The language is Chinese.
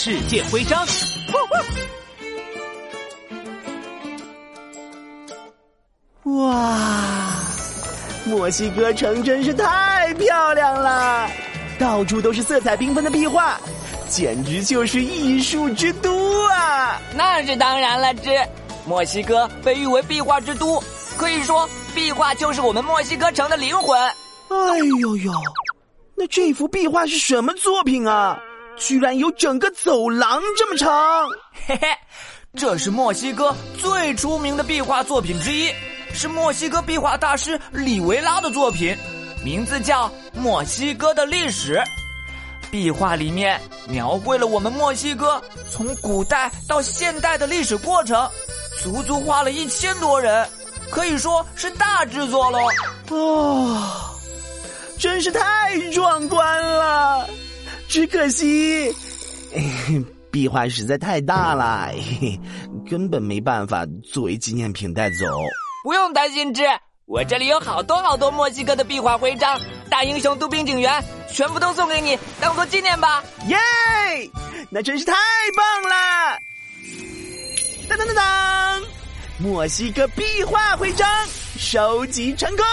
世界徽章。哇，墨西哥城真是太漂亮了，到处都是色彩缤纷的壁画，简直就是艺术之都啊！那是当然了，之墨西哥被誉为壁画之都，可以说壁画就是我们墨西哥城的灵魂。哎呦呦，那这幅壁画是什么作品啊？居然有整个走廊这么长！嘿嘿，这是墨西哥最出名的壁画作品之一。是墨西哥壁画大师里维拉的作品，名字叫《墨西哥的历史》。壁画里面描绘了我们墨西哥从古代到现代的历史过程，足足画了一千多人，可以说是大制作喽。哦，真是太壮观了！只可惜，壁画实在太大了，根本没办法作为纪念品带走。不用担心，之我这里有好多好多墨西哥的壁画徽章，大英雄、杜宾警员，全部都送给你，当做纪念吧！耶，那真是太棒了！当当当当，墨西哥壁画徽章收集成功。